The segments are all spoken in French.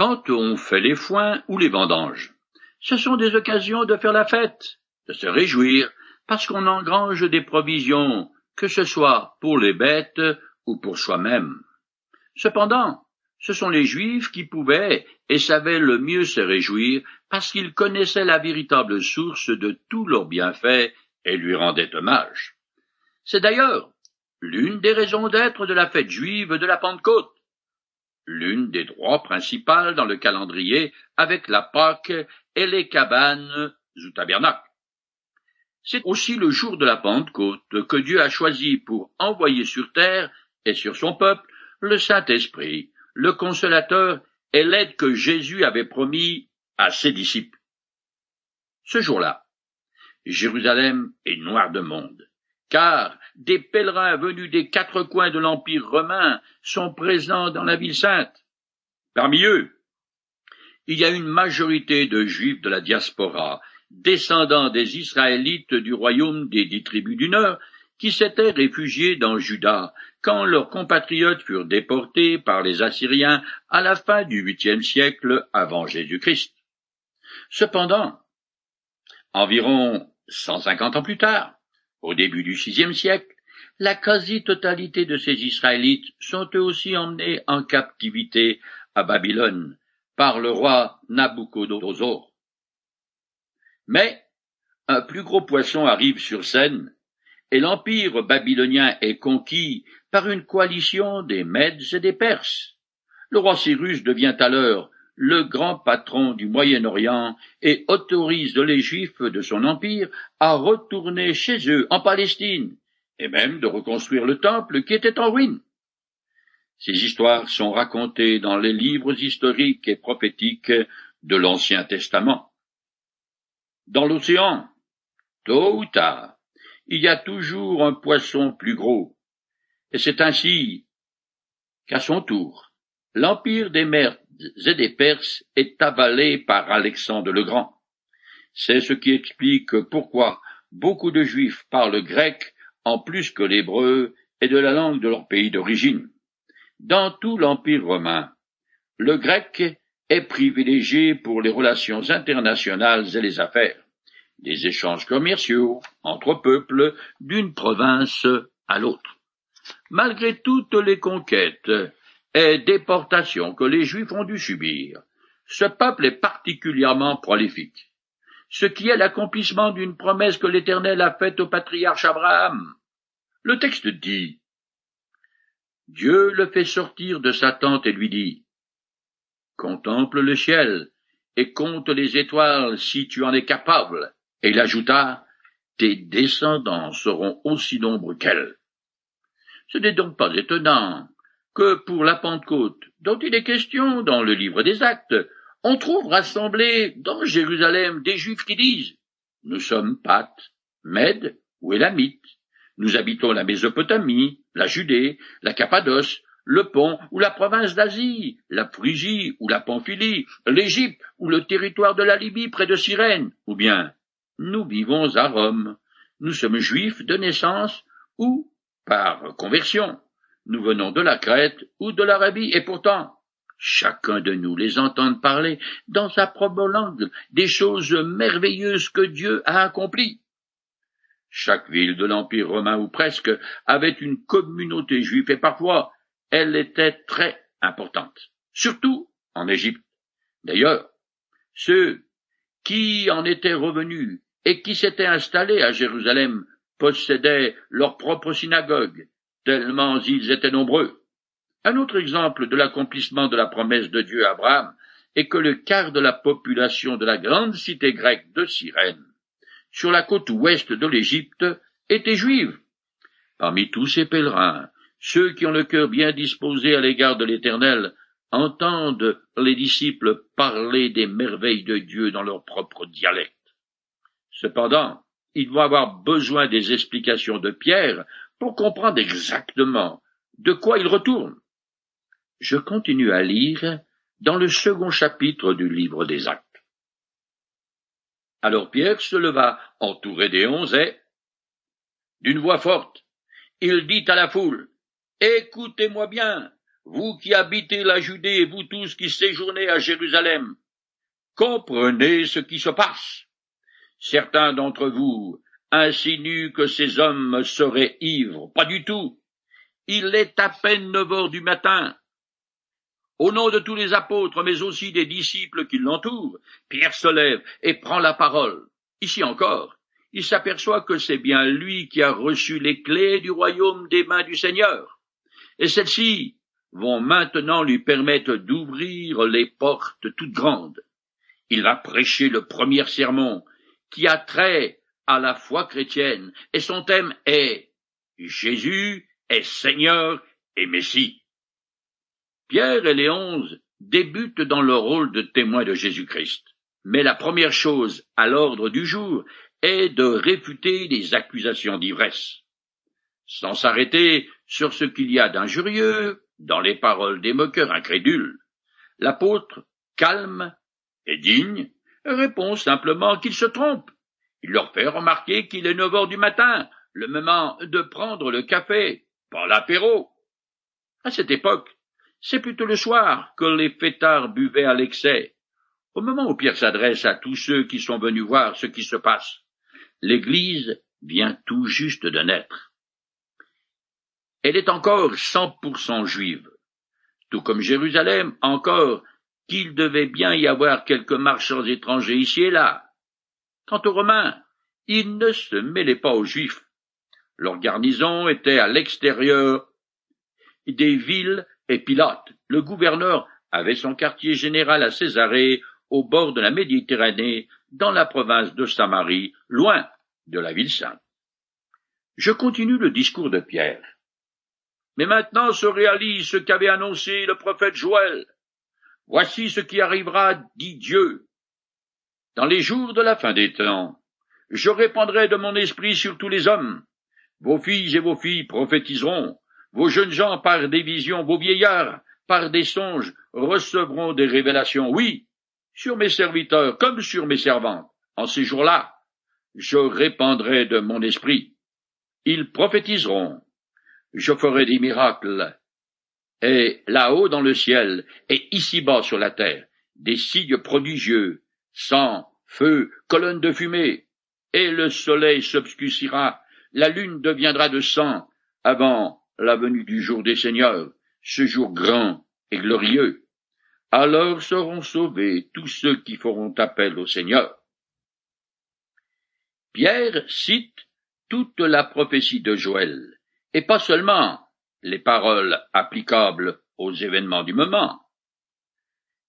quand on fait les foins ou les vendanges. Ce sont des occasions de faire la fête, de se réjouir, parce qu'on engrange des provisions, que ce soit pour les bêtes ou pour soi-même. Cependant, ce sont les Juifs qui pouvaient et savaient le mieux se réjouir parce qu'ils connaissaient la véritable source de tous leurs bienfaits et lui rendaient hommage. C'est d'ailleurs l'une des raisons d'être de la fête juive de la Pentecôte, l'une des droits principales dans le calendrier avec la Pâque et les cabanes ou tabernacles. C'est aussi le jour de la Pentecôte que Dieu a choisi pour envoyer sur terre et sur son peuple le Saint-Esprit, le consolateur et l'aide que Jésus avait promis à ses disciples. Ce jour-là, Jérusalem est noire de monde, car des pèlerins venus des quatre coins de l'Empire romain sont présents dans la ville sainte. Parmi eux, il y a une majorité de Juifs de la diaspora, descendants des Israélites du royaume des dix tribus du Nord, qui s'étaient réfugiés dans Juda quand leurs compatriotes furent déportés par les Assyriens à la fin du huitième siècle avant Jésus-Christ. Cependant, environ cent cinquante ans plus tard, au début du sixième siècle, la quasi-totalité de ces Israélites sont eux aussi emmenés en captivité à Babylone par le roi Nabucodonosor. Mais un plus gros poisson arrive sur scène et l'empire babylonien est conquis par une coalition des Mèdes et des Perses. Le roi Cyrus devient alors le grand patron du Moyen-Orient et autorise les Juifs de son empire à retourner chez eux en Palestine, et même de reconstruire le temple qui était en ruine. Ces histoires sont racontées dans les livres historiques et prophétiques de l'Ancien Testament. Dans l'océan, tôt ou tard, il y a toujours un poisson plus gros. Et c'est ainsi qu'à son tour, l'empire des et des Perses est avalé par Alexandre le Grand. C'est ce qui explique pourquoi beaucoup de Juifs parlent grec en plus que l'hébreu et de la langue de leur pays d'origine. Dans tout l'Empire romain, le grec est privilégié pour les relations internationales et les affaires des échanges commerciaux entre peuples d'une province à l'autre. Malgré toutes les conquêtes et déportations que les Juifs ont dû subir, ce peuple est particulièrement prolifique, ce qui est l'accomplissement d'une promesse que l'Éternel a faite au patriarche Abraham. Le texte dit Dieu le fait sortir de sa tente et lui dit Contemple le ciel et compte les étoiles si tu en es capable. Et il ajouta, Tes descendants seront aussi nombreux qu'elles. Ce n'est donc pas étonnant que pour la Pentecôte, dont il est question dans le livre des Actes, on trouve rassemblés dans Jérusalem des Juifs qui disent Nous sommes Pâtes, Mèdes ou Élamites. Nous habitons la Mésopotamie, la Judée, la Cappadoce, le Pont ou la province d'Asie, la Phrygie ou la Pamphylie, l'Égypte ou le territoire de la Libye près de Cyrène, ou bien nous vivons à Rome. Nous sommes juifs de naissance ou par conversion. Nous venons de la Crète ou de l'Arabie, et pourtant, chacun de nous les entend parler dans sa propre langue des choses merveilleuses que Dieu a accomplies. Chaque ville de l'Empire romain ou presque avait une communauté juive et parfois elle était très importante, surtout en Égypte. D'ailleurs, ceux qui en étaient revenus et qui s'étaient installés à Jérusalem possédaient leur propre synagogue, tellement ils étaient nombreux. Un autre exemple de l'accomplissement de la promesse de Dieu à Abraham est que le quart de la population de la grande cité grecque de Cyrène, sur la côte ouest de l'Égypte, était juive. Parmi tous ces pèlerins, ceux qui ont le cœur bien disposé à l'égard de l'Éternel entendent les disciples parler des merveilles de Dieu dans leur propre dialecte. Cependant, ils vont avoir besoin des explications de Pierre pour comprendre exactement de quoi il retourne. Je continue à lire dans le second chapitre du livre des Actes. Alors Pierre se leva entouré des onze et, d'une voix forte, il dit à la foule, Écoutez-moi bien, vous qui habitez la Judée et vous tous qui séjournez à Jérusalem, comprenez ce qui se passe. Certains d'entre vous insinuent que ces hommes seraient ivres. Pas du tout. Il est à peine neuf heures du matin. Au nom de tous les apôtres, mais aussi des disciples qui l'entourent, Pierre se lève et prend la parole. Ici encore, il s'aperçoit que c'est bien lui qui a reçu les clés du royaume des mains du Seigneur. Et celles-ci vont maintenant lui permettre d'ouvrir les portes toutes grandes. Il va prêcher le premier sermon qui a trait à la foi chrétienne, et son thème est Jésus est Seigneur et Messie. Pierre et les onze débutent dans le rôle de témoins de Jésus-Christ. Mais la première chose à l'ordre du jour est de réfuter les accusations d'ivresse. Sans s'arrêter sur ce qu'il y a d'injurieux dans les paroles des moqueurs incrédules, l'apôtre, calme et digne, répond simplement qu'il se trompe. Il leur fait remarquer qu'il est neuf heures du matin, le moment de prendre le café, pas l'apéro. À cette époque, c'est plutôt le soir que les fêtards buvaient à l'excès. Au moment où Pierre s'adresse à tous ceux qui sont venus voir ce qui se passe, l'Église vient tout juste de naître. Elle est encore cent pour cent juive, tout comme Jérusalem encore qu'il devait bien y avoir quelques marchands étrangers ici et là. Quant aux Romains, ils ne se mêlaient pas aux Juifs. Leur garnison était à l'extérieur des villes et Pilate, le gouverneur, avait son quartier général à Césarée, au bord de la Méditerranée, dans la province de Samarie, loin de la ville sainte. Je continue le discours de Pierre. Mais maintenant se réalise ce qu'avait annoncé le prophète Joël. Voici ce qui arrivera, dit Dieu. Dans les jours de la fin des temps, je répandrai de mon esprit sur tous les hommes. Vos filles et vos filles prophétiseront, vos jeunes gens par des visions, vos vieillards par des songes recevront des révélations. Oui, sur mes serviteurs comme sur mes servantes. En ces jours-là, je répandrai de mon esprit. Ils prophétiseront. Je ferai des miracles. Et là-haut dans le ciel, et ici-bas sur la terre, des signes prodigieux, sang, feu, colonnes de fumée, et le soleil s'obscurcira, la lune deviendra de sang, avant la venue du jour des seigneurs, ce jour grand et glorieux. Alors seront sauvés tous ceux qui feront appel au Seigneur. Pierre cite toute la prophétie de Joël, et pas seulement les paroles applicables aux événements du moment.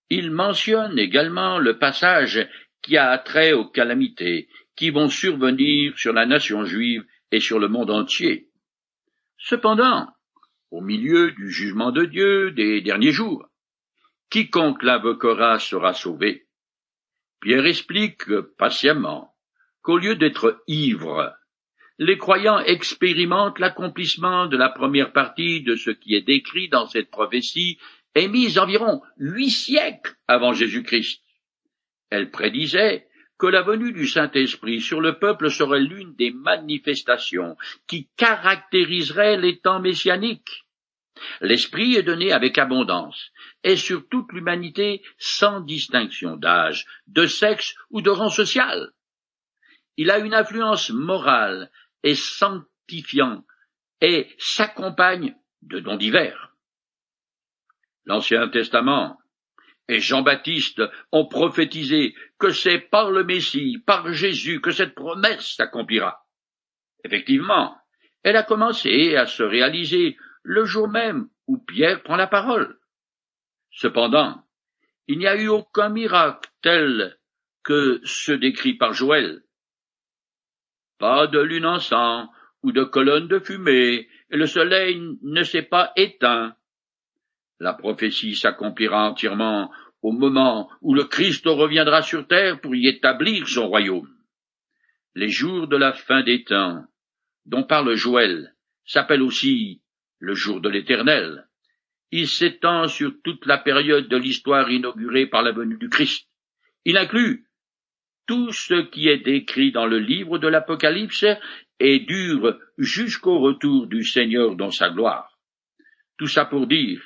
Il mentionne également le passage qui a trait aux calamités qui vont survenir sur la nation juive et sur le monde entier. Cependant, au milieu du jugement de Dieu des derniers jours, quiconque l'invoquera sera sauvé. Pierre explique patiemment qu'au lieu d'être ivre, les croyants expérimentent l'accomplissement de la première partie de ce qui est décrit dans cette prophétie émise environ huit siècles avant Jésus-Christ. Elle prédisait que la venue du Saint-Esprit sur le peuple serait l'une des manifestations qui caractériserait les temps messianiques. L'Esprit est donné avec abondance, et sur toute l'humanité sans distinction d'âge, de sexe ou de rang social. Il a une influence morale et sanctifiant, et s'accompagne de dons divers. L'Ancien Testament et Jean-Baptiste ont prophétisé que c'est par le Messie, par Jésus, que cette promesse s'accomplira. Effectivement, elle a commencé à se réaliser le jour même où Pierre prend la parole. Cependant, il n'y a eu aucun miracle tel que ceux décrits par Joël. Pas de lune en sang ou de colonne de fumée, et le soleil ne s'est pas éteint. La prophétie s'accomplira entièrement au moment où le Christ reviendra sur terre pour y établir son royaume. Les jours de la fin des temps, dont parle Joël, s'appellent aussi le jour de l'Éternel. Il s'étend sur toute la période de l'histoire inaugurée par la venue du Christ. Il inclut tout ce qui est décrit dans le livre de l'Apocalypse et dure jusqu'au retour du Seigneur dans sa gloire. Tout ça pour dire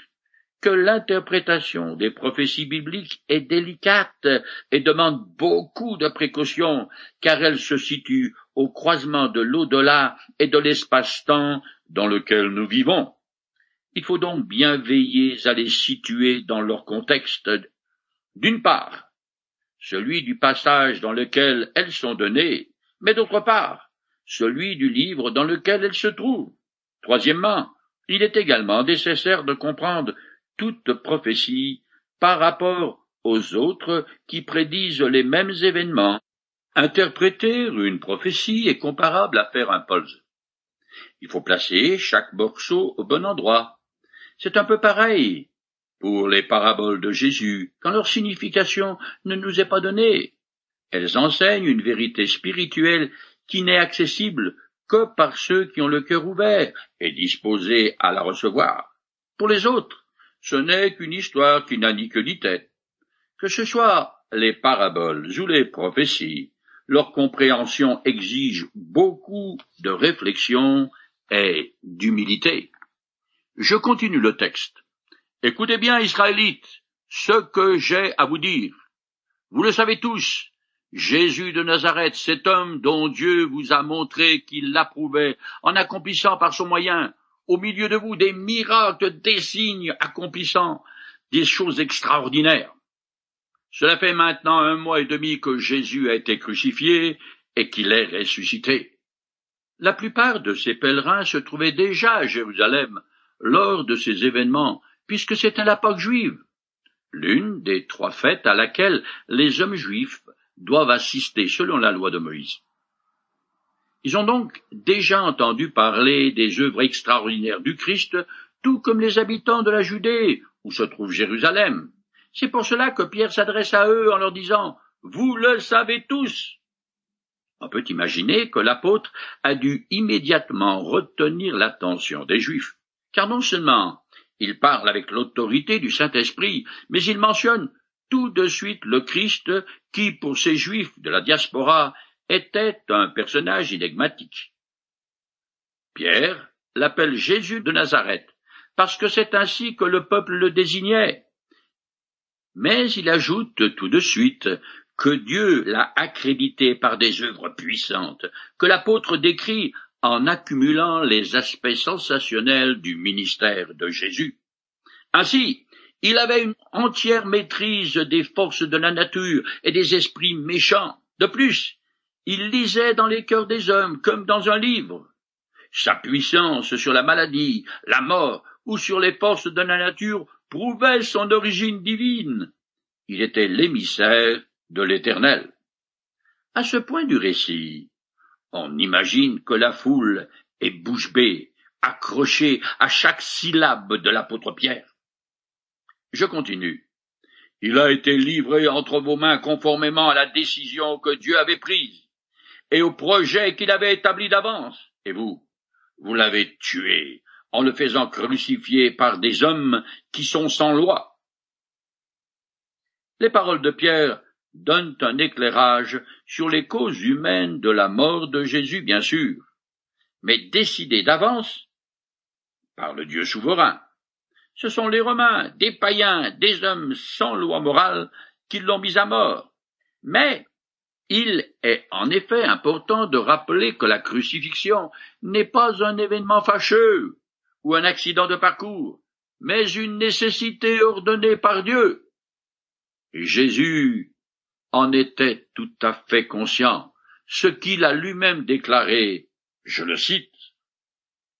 que l'interprétation des prophéties bibliques est délicate et demande beaucoup de précautions, car elle se situe au croisement de l'au-delà et de l'espace-temps dans lequel nous vivons. Il faut donc bien veiller à les situer dans leur contexte. D'une part, celui du passage dans lequel elles sont données, mais d'autre part, celui du livre dans lequel elles se trouvent. Troisièmement, il est également nécessaire de comprendre toute prophétie par rapport aux autres qui prédisent les mêmes événements. Interpréter une prophétie est comparable à faire un puzzle. Il faut placer chaque morceau au bon endroit. C'est un peu pareil pour les paraboles de Jésus, quand leur signification ne nous est pas donnée. Elles enseignent une vérité spirituelle qui n'est accessible que par ceux qui ont le cœur ouvert et disposés à la recevoir. Pour les autres, ce n'est qu'une histoire qui n'a ni queue ni. Que ce soit les paraboles ou les prophéties, leur compréhension exige beaucoup de réflexion et d'humilité. Je continue le texte. Écoutez bien, Israélites, ce que j'ai à vous dire. Vous le savez tous, Jésus de Nazareth, cet homme dont Dieu vous a montré qu'il l'approuvait en accomplissant par son moyen au milieu de vous des miracles, des signes accomplissant des choses extraordinaires. Cela fait maintenant un mois et demi que Jésus a été crucifié et qu'il est ressuscité. La plupart de ces pèlerins se trouvaient déjà à Jérusalem lors de ces événements, puisque c'était l'époque juive, l'une des trois fêtes à laquelle les hommes juifs doivent assister selon la loi de Moïse. Ils ont donc déjà entendu parler des œuvres extraordinaires du Christ, tout comme les habitants de la Judée, où se trouve Jérusalem. C'est pour cela que Pierre s'adresse à eux en leur disant Vous le savez tous. On peut imaginer que l'apôtre a dû immédiatement retenir l'attention des Juifs, car non seulement il parle avec l'autorité du Saint-Esprit, mais il mentionne tout de suite le Christ qui, pour ces Juifs de la diaspora, était un personnage énigmatique. Pierre l'appelle Jésus de Nazareth, parce que c'est ainsi que le peuple le désignait. Mais il ajoute tout de suite que Dieu l'a accrédité par des œuvres puissantes, que l'apôtre décrit en accumulant les aspects sensationnels du ministère de Jésus. Ainsi, il avait une entière maîtrise des forces de la nature et des esprits méchants. De plus, il lisait dans les cœurs des hommes comme dans un livre. Sa puissance sur la maladie, la mort ou sur les forces de la nature prouvait son origine divine. Il était l'émissaire de l'Éternel. À ce point du récit, on imagine que la foule est bouche bée, accrochée à chaque syllabe de l'apôtre Pierre. Je continue. Il a été livré entre vos mains conformément à la décision que Dieu avait prise et au projet qu'il avait établi d'avance. Et vous, vous l'avez tué en le faisant crucifier par des hommes qui sont sans loi. Les paroles de Pierre donnent un éclairage sur les causes humaines de la mort de Jésus, bien sûr, mais décidées d'avance par le Dieu souverain. Ce sont les Romains, des païens, des hommes sans loi morale qui l'ont mis à mort. Mais il est en effet important de rappeler que la crucifixion n'est pas un événement fâcheux ou un accident de parcours, mais une nécessité ordonnée par Dieu. Jésus en était tout à fait conscient, ce qu'il a lui-même déclaré, je le cite,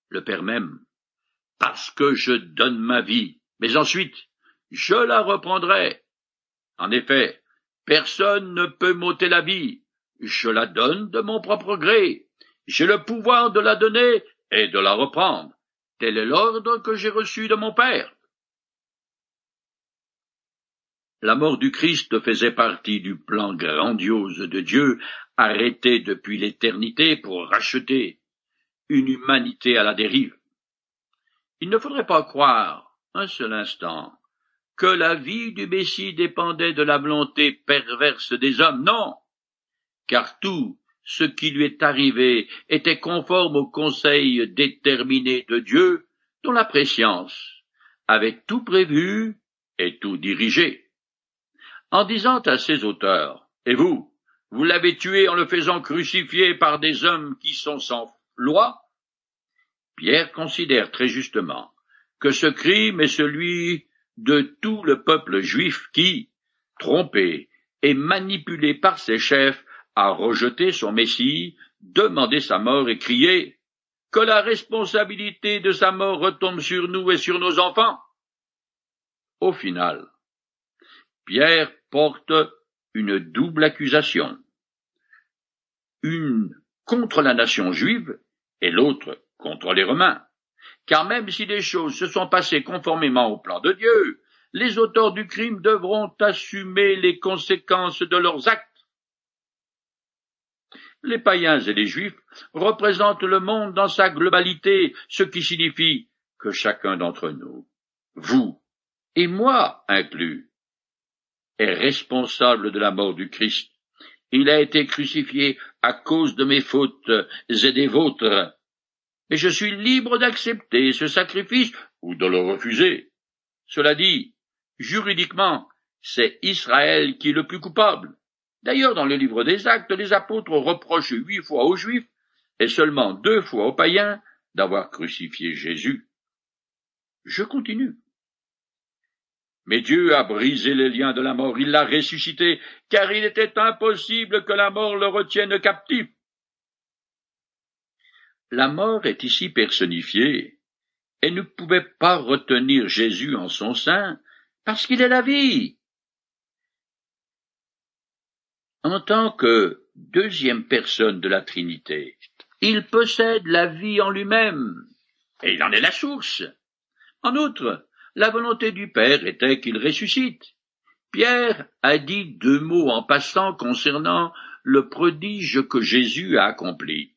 le Père même, parce que je donne ma vie, mais ensuite je la reprendrai. En effet, Personne ne peut m'ôter la vie. Je la donne de mon propre gré. J'ai le pouvoir de la donner et de la reprendre. Tel est l'ordre que j'ai reçu de mon Père. La mort du Christ faisait partie du plan grandiose de Dieu, arrêté depuis l'éternité pour racheter une humanité à la dérive. Il ne faudrait pas croire un seul instant que la vie du Messie dépendait de la volonté perverse des hommes. Non. Car tout ce qui lui est arrivé était conforme au conseil déterminé de Dieu, dont la préscience avait tout prévu et tout dirigé. En disant à ses auteurs, Et vous, vous l'avez tué en le faisant crucifier par des hommes qui sont sans loi? Pierre considère très justement que ce crime est celui de tout le peuple juif qui, trompé et manipulé par ses chefs, a rejeté son Messie, demandé sa mort et crié que la responsabilité de sa mort retombe sur nous et sur nos enfants. Au final, Pierre porte une double accusation, une contre la nation juive et l'autre contre les Romains. Car même si les choses se sont passées conformément au plan de Dieu, les auteurs du crime devront assumer les conséquences de leurs actes. Les païens et les juifs représentent le monde dans sa globalité, ce qui signifie que chacun d'entre nous, vous et moi inclus, est responsable de la mort du Christ. Il a été crucifié à cause de mes fautes et des vôtres, et je suis libre d'accepter ce sacrifice ou de le refuser. Cela dit, juridiquement, c'est Israël qui est le plus coupable. D'ailleurs, dans le livre des Actes, les apôtres reprochent huit fois aux Juifs et seulement deux fois aux païens d'avoir crucifié Jésus. Je continue. Mais Dieu a brisé les liens de la mort, il l'a ressuscité, car il était impossible que la mort le retienne captif. La mort est ici personnifiée, et ne pouvait pas retenir Jésus en son sein, parce qu'il est la vie. En tant que deuxième personne de la Trinité, il possède la vie en lui-même, et il en est la source. En outre, la volonté du Père était qu'il ressuscite. Pierre a dit deux mots en passant concernant le prodige que Jésus a accompli.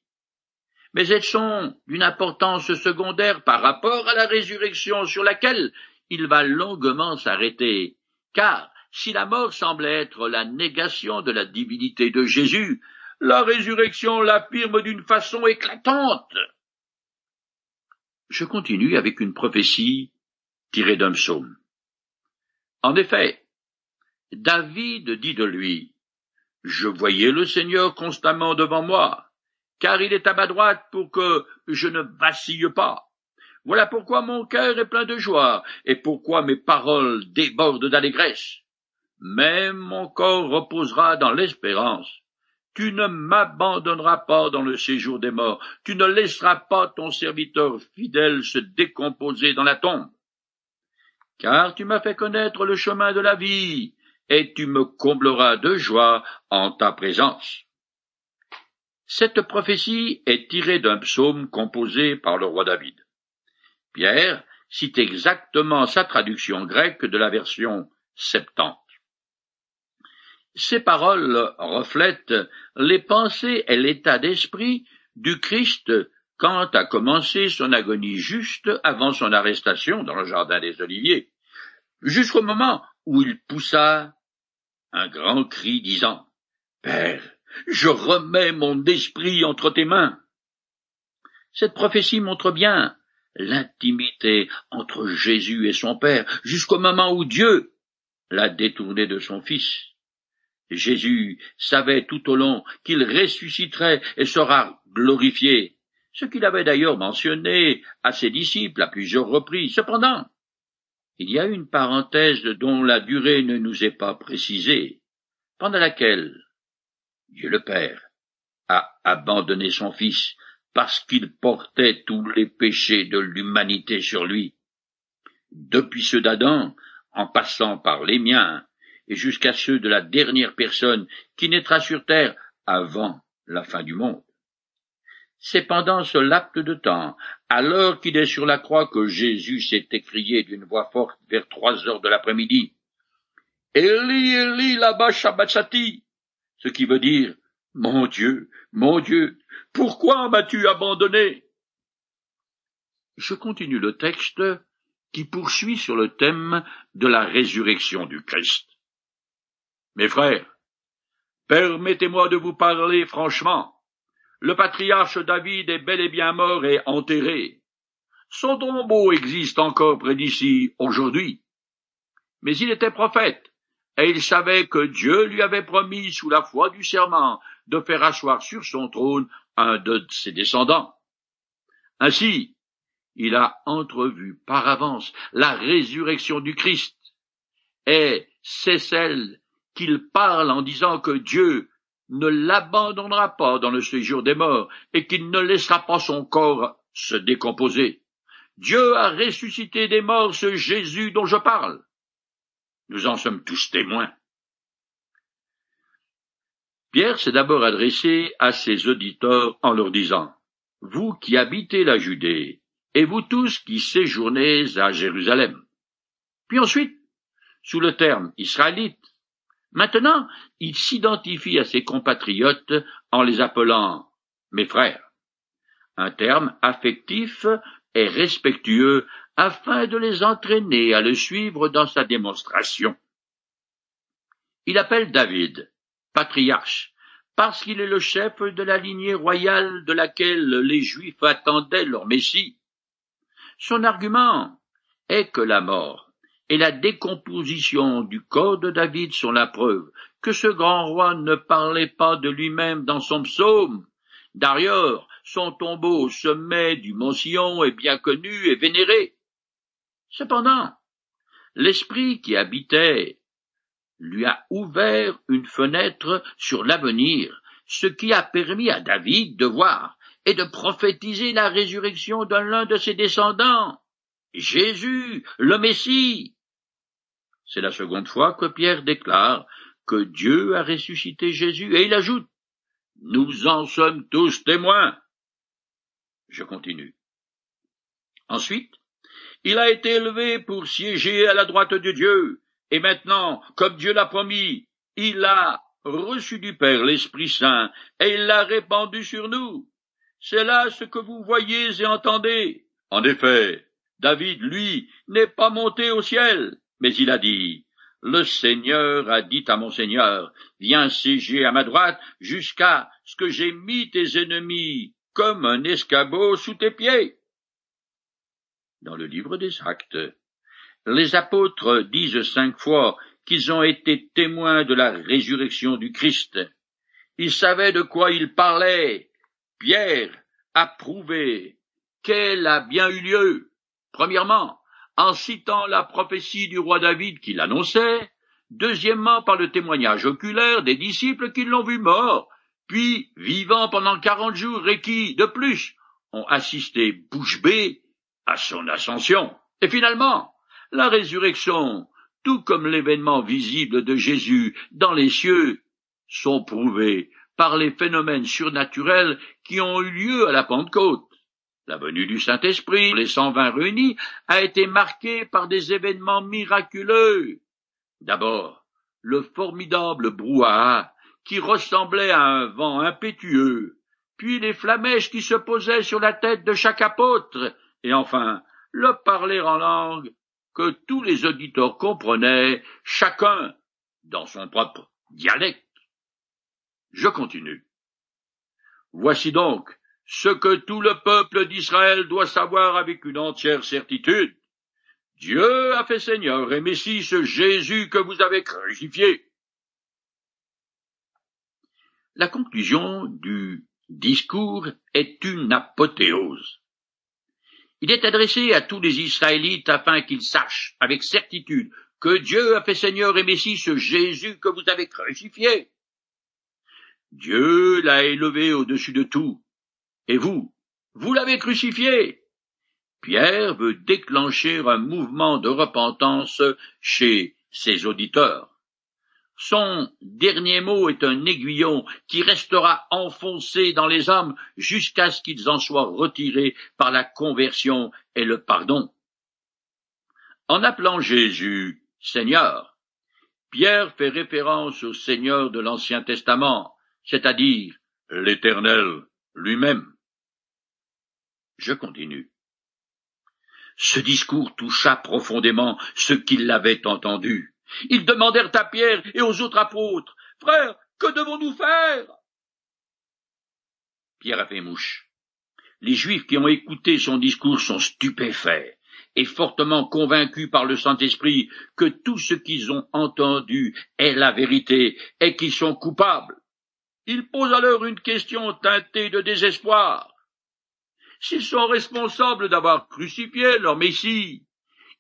Mais elles sont d'une importance secondaire par rapport à la résurrection sur laquelle il va longuement s'arrêter, car si la mort semble être la négation de la divinité de Jésus, la résurrection l'affirme d'une façon éclatante. Je continue avec une prophétie tirée d'un psaume. En effet, David dit de lui, Je voyais le Seigneur constamment devant moi, car il est à ma droite pour que je ne vacille pas. Voilà pourquoi mon cœur est plein de joie, et pourquoi mes paroles débordent d'allégresse. Même mon corps reposera dans l'espérance. Tu ne m'abandonneras pas dans le séjour des morts, tu ne laisseras pas ton serviteur fidèle se décomposer dans la tombe car tu m'as fait connaître le chemin de la vie, et tu me combleras de joie en ta présence. Cette prophétie est tirée d'un psaume composé par le roi David. Pierre cite exactement sa traduction grecque de la version septante. Ces paroles reflètent les pensées et l'état d'esprit du Christ quand a commencé son agonie juste avant son arrestation dans le jardin des Oliviers, jusqu'au moment où il poussa un grand cri disant Père, je remets mon esprit entre tes mains. Cette prophétie montre bien l'intimité entre Jésus et son Père, jusqu'au moment où Dieu l'a détourné de son Fils. Jésus savait tout au long qu'il ressusciterait et sera glorifié, ce qu'il avait d'ailleurs mentionné à ses disciples à plusieurs reprises. Cependant, il y a une parenthèse dont la durée ne nous est pas précisée, pendant laquelle Dieu le Père a abandonné son Fils parce qu'il portait tous les péchés de l'humanité sur lui. Depuis ceux d'Adam, en passant par les miens, et jusqu'à ceux de la dernière personne qui naîtra sur terre avant la fin du monde. C'est pendant ce laps de temps, alors qu'il est sur la croix, que Jésus s'est écrié d'une voix forte vers trois heures de l'après-midi. Eli, Eli, ce qui veut dire, mon Dieu, mon Dieu, pourquoi m'as-tu abandonné? Je continue le texte qui poursuit sur le thème de la résurrection du Christ. Mes frères, permettez-moi de vous parler franchement. Le patriarche David est bel et bien mort et enterré. son tombeau existe encore près d'ici aujourd'hui. Mais il était prophète, et il savait que Dieu lui avait promis sous la foi du serment de faire asseoir sur son trône un de ses descendants. Ainsi, il a entrevu par avance la résurrection du Christ, et c'est celle qu'il parle en disant que Dieu ne l'abandonnera pas dans le séjour des morts et qu'il ne laissera pas son corps se décomposer. Dieu a ressuscité des morts ce Jésus dont je parle. Nous en sommes tous témoins. Pierre s'est d'abord adressé à ses auditeurs en leur disant Vous qui habitez la Judée, et vous tous qui séjournez à Jérusalem. Puis ensuite, sous le terme israélite, maintenant il s'identifie à ses compatriotes en les appelant mes frères, un terme affectif et respectueux afin de les entraîner à le suivre dans sa démonstration. Il appelle David patriarche, parce qu'il est le chef de la lignée royale de laquelle les Juifs attendaient leur Messie. Son argument est que la mort et la décomposition du corps de David sont la preuve que ce grand roi ne parlait pas de lui-même dans son psaume. D'ailleurs, son tombeau au sommet du mont Sion est bien connu et vénéré. Cependant, l'esprit qui habitait lui a ouvert une fenêtre sur l'avenir, ce qui a permis à David de voir et de prophétiser la résurrection de l'un de ses descendants, Jésus, le Messie. C'est la seconde fois que Pierre déclare que Dieu a ressuscité Jésus, et il ajoute Nous en sommes tous témoins. Je continue. Ensuite, il a été élevé pour siéger à la droite de Dieu, et maintenant, comme Dieu l'a promis, il a reçu du Père l'Esprit Saint, et il l'a répandu sur nous. C'est là ce que vous voyez et entendez. En effet, David, lui, n'est pas monté au ciel, mais il a dit, le Seigneur a dit à mon Seigneur, viens siéger à ma droite jusqu'à ce que j'ai mis tes ennemis comme un escabeau sous tes pieds. Dans le livre des Actes, les apôtres disent cinq fois qu'ils ont été témoins de la résurrection du Christ. Ils savaient de quoi ils parlaient. Pierre a prouvé qu'elle a bien eu lieu. Premièrement, en citant la prophétie du roi David qui l'annonçait, deuxièmement par le témoignage oculaire des disciples qui l'ont vu mort, puis vivant pendant quarante jours et qui, de plus, ont assisté bouche bée à son ascension. Et finalement, la résurrection, tout comme l'événement visible de Jésus dans les cieux, sont prouvés par les phénomènes surnaturels qui ont eu lieu à la Pentecôte. La venue du Saint-Esprit, les cent vingt réunis, a été marquée par des événements miraculeux. D'abord, le formidable brouhaha qui ressemblait à un vent impétueux, puis les flamèches qui se posaient sur la tête de chaque apôtre, et enfin le parler en langue que tous les auditeurs comprenaient, chacun dans son propre dialecte. Je continue. Voici donc ce que tout le peuple d'Israël doit savoir avec une entière certitude. Dieu a fait Seigneur et Messie ce Jésus que vous avez crucifié. La conclusion du discours est une apothéose. Il est adressé à tous les Israélites afin qu'ils sachent avec certitude que Dieu a fait Seigneur et Messie ce Jésus que vous avez crucifié. Dieu l'a élevé au-dessus de tout. Et vous, vous l'avez crucifié. Pierre veut déclencher un mouvement de repentance chez ses auditeurs. Son dernier mot est un aiguillon qui restera enfoncé dans les hommes jusqu'à ce qu'ils en soient retirés par la conversion et le pardon. En appelant Jésus Seigneur, Pierre fait référence au Seigneur de l'Ancien Testament, c'est-à-dire l'Éternel lui-même. Je continue. Ce discours toucha profondément ceux qui l'avaient entendu. Ils demandèrent à Pierre et aux autres apôtres, Frères, que devons-nous faire? Pierre a fait mouche. Les Juifs qui ont écouté son discours sont stupéfaits et fortement convaincus par le Saint-Esprit que tout ce qu'ils ont entendu est la vérité et qu'ils sont coupables. Ils posent alors une question teintée de désespoir. S'ils sont responsables d'avoir crucifié leur Messie,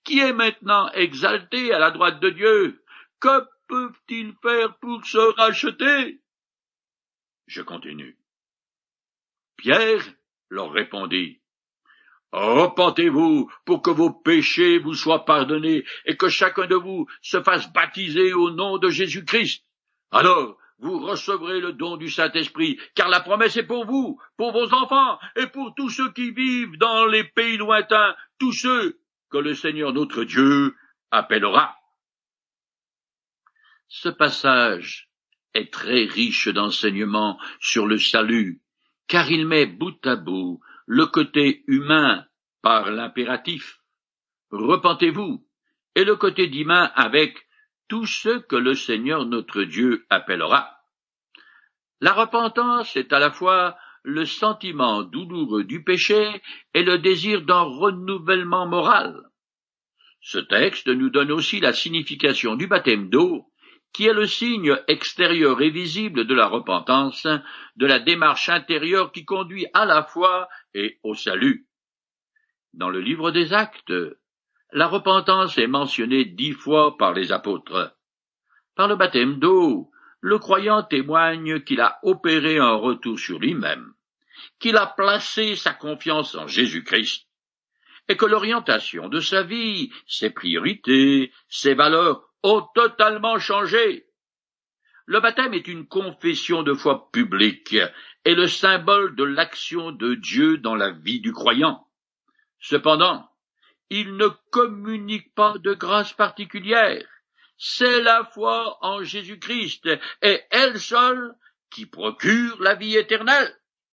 qui est maintenant exalté à la droite de Dieu, que peuvent-ils faire pour se racheter? Je continue. Pierre leur répondit. Repentez-vous pour que vos péchés vous soient pardonnés et que chacun de vous se fasse baptiser au nom de Jésus-Christ. Alors vous recevrez le don du Saint-Esprit, car la promesse est pour vous, pour vos enfants et pour tous ceux qui vivent dans les pays lointains, tous ceux que le Seigneur notre Dieu appellera. Ce passage est très riche d'enseignements sur le salut, car il met bout à bout le côté humain par l'impératif, repentez-vous, et le côté divin avec tout ce que le Seigneur notre Dieu appellera. La repentance est à la fois le sentiment douloureux du péché et le désir d'un renouvellement moral. Ce texte nous donne aussi la signification du baptême d'eau, qui est le signe extérieur et visible de la repentance, de la démarche intérieure qui conduit à la foi et au salut. Dans le livre des actes, la repentance est mentionnée dix fois par les apôtres. Par le baptême d'eau, le croyant témoigne qu'il a opéré un retour sur lui-même, qu'il a placé sa confiance en Jésus-Christ, et que l'orientation de sa vie, ses priorités, ses valeurs ont totalement changé. Le baptême est une confession de foi publique et le symbole de l'action de Dieu dans la vie du croyant. Cependant, il ne communique pas de grâce particulière. C'est la foi en Jésus-Christ et elle seule qui procure la vie éternelle.